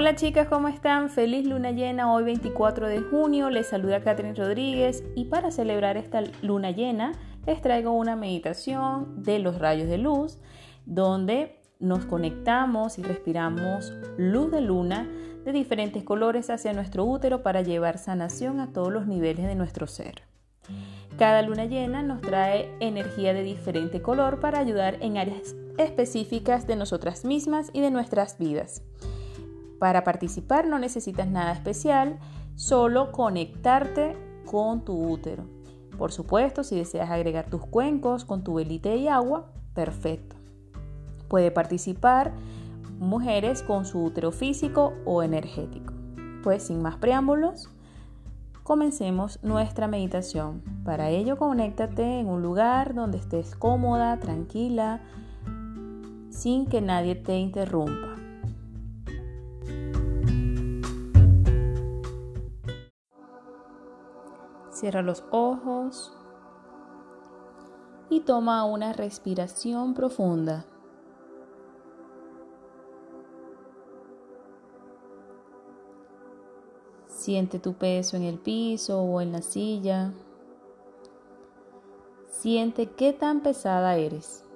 Hola chicas, ¿cómo están? Feliz luna llena hoy 24 de junio. Les saluda Catherine Rodríguez y para celebrar esta luna llena les traigo una meditación de los rayos de luz donde nos conectamos y respiramos luz de luna de diferentes colores hacia nuestro útero para llevar sanación a todos los niveles de nuestro ser. Cada luna llena nos trae energía de diferente color para ayudar en áreas específicas de nosotras mismas y de nuestras vidas. Para participar no necesitas nada especial, solo conectarte con tu útero. Por supuesto, si deseas agregar tus cuencos con tu velita y agua, perfecto. Puede participar mujeres con su útero físico o energético. Pues sin más preámbulos, comencemos nuestra meditación. Para ello, conéctate en un lugar donde estés cómoda, tranquila, sin que nadie te interrumpa. Cierra los ojos y toma una respiración profunda. Siente tu peso en el piso o en la silla. Siente qué tan pesada eres.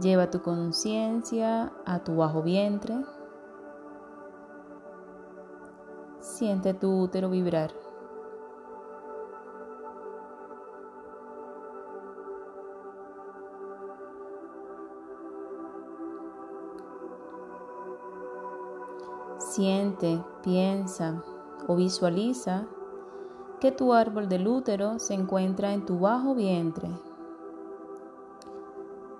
Lleva tu conciencia a tu bajo vientre. Siente tu útero vibrar. Siente, piensa o visualiza que tu árbol del útero se encuentra en tu bajo vientre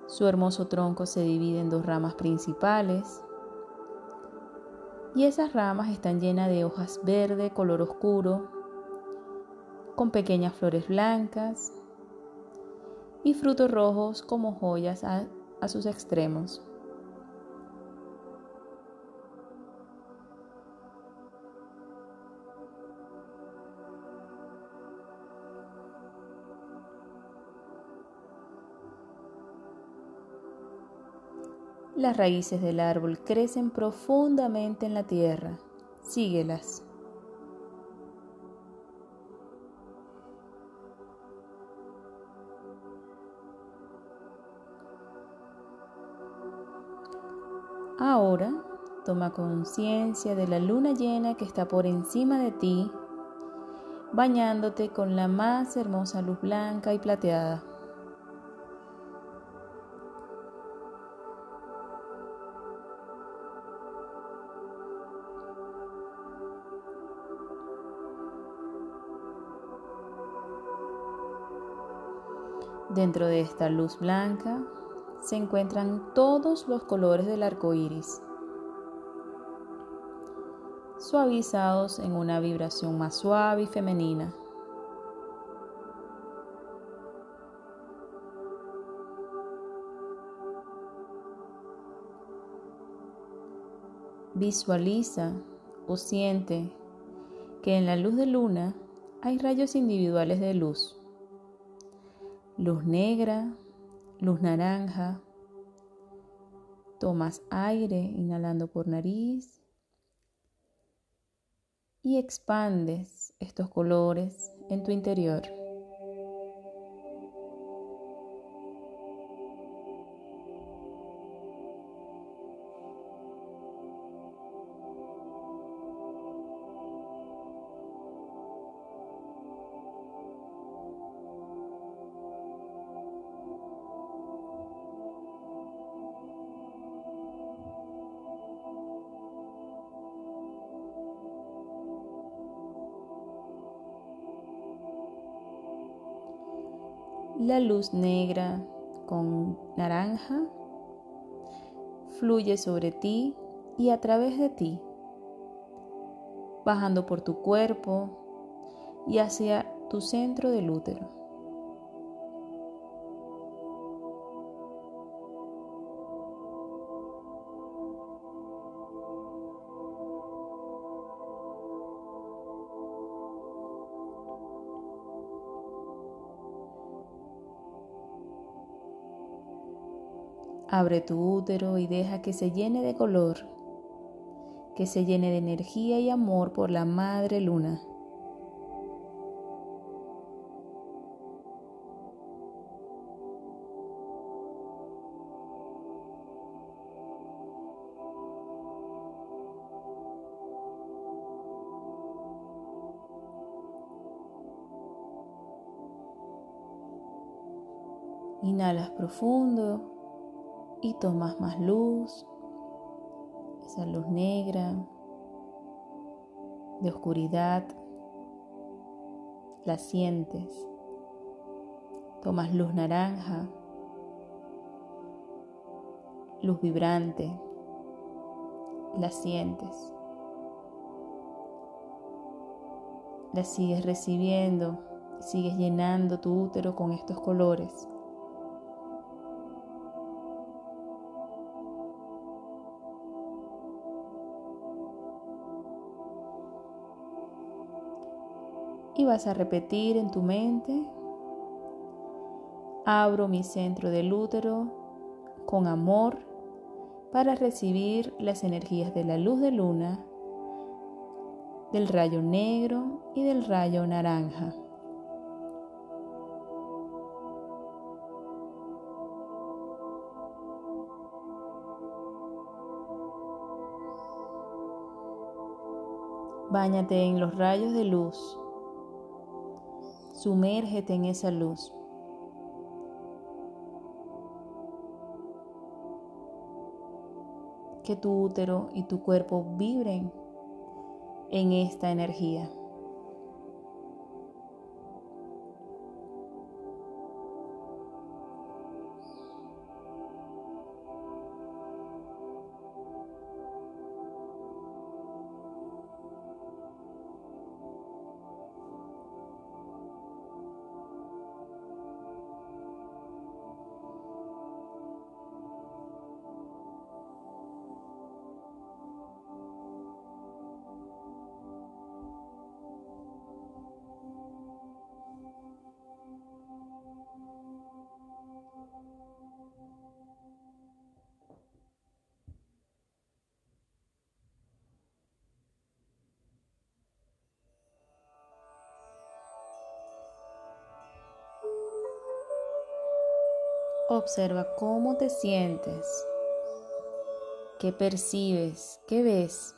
su hermoso tronco se divide en dos ramas principales y esas ramas están llenas de hojas verde color oscuro, con pequeñas flores blancas y frutos rojos como joyas a, sus extremos. Las raíces del árbol crecen profundamente en la tierra. Síguelas. Ahora toma conciencia de la luna llena que está por encima de ti, bañándote con la más hermosa luz blanca y plateada. Dentro de esta luz blanca se encuentran todos los colores del arco iris, suavizados en una vibración más suave y femenina. Visualiza o siente que en la luz de luna hay rayos individuales de luz luz negra, luz naranja. Tomas aire inhalando por nariz y expandes estos colores en tu interior. La luz negra con naranja fluye sobre ti y a través de ti, bajando por tu cuerpo y hacia tu centro del útero. Abre tu útero y deja que se llene de color, que se llene de energía y amor por la Madre Luna. Inhalas profundo y tomas más luz, esa luz negra, de oscuridad, la sientes. Tomas luz naranja, luz vibrante, la sientes. La sigues recibiendo, sigues llenando tu útero con estos colores. Y vas a repetir en tu mente, abro mi centro del útero con amor para recibir las energías de la luz de luna, del rayo negro y del rayo naranja. Báñate en los rayos de luz Sumérgete en esa luz. Que tu útero y tu cuerpo vibren en esta energía. Observa cómo te sientes, qué percibes, qué ves.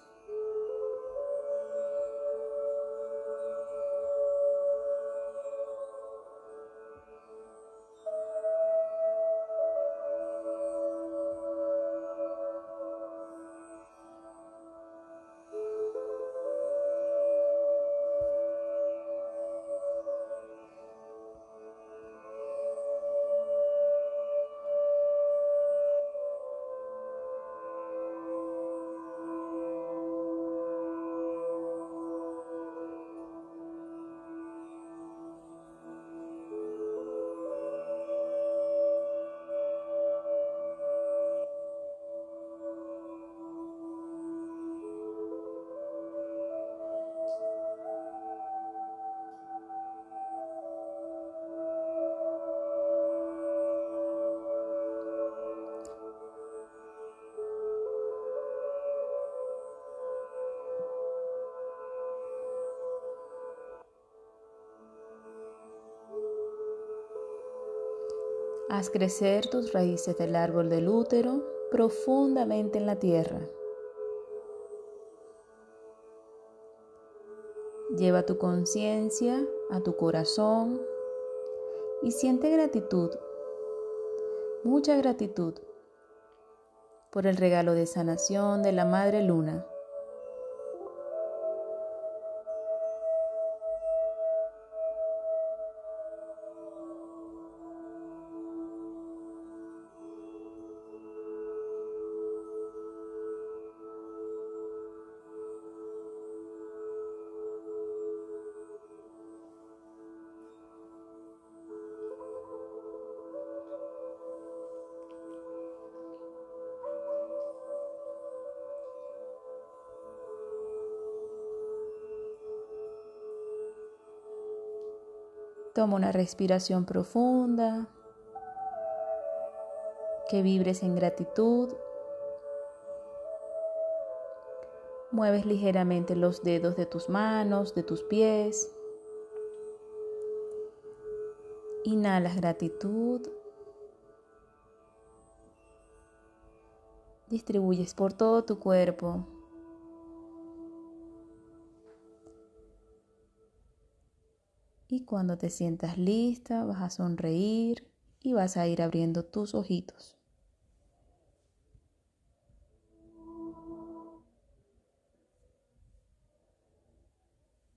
Haz crecer tus raíces del árbol del útero profundamente en la tierra. Lleva tu conciencia a tu corazón y siente gratitud, mucha gratitud por el regalo de sanación de la Madre Luna. Toma una respiración profunda. que vibres en gratitud. Mueves ligeramente los dedos de tus manos, de tus pies. Inhalas gratitud. Distribuyes por todo tu cuerpo. Y cuando te sientas lista, vas a sonreír y vas a ir abriendo tus ojitos.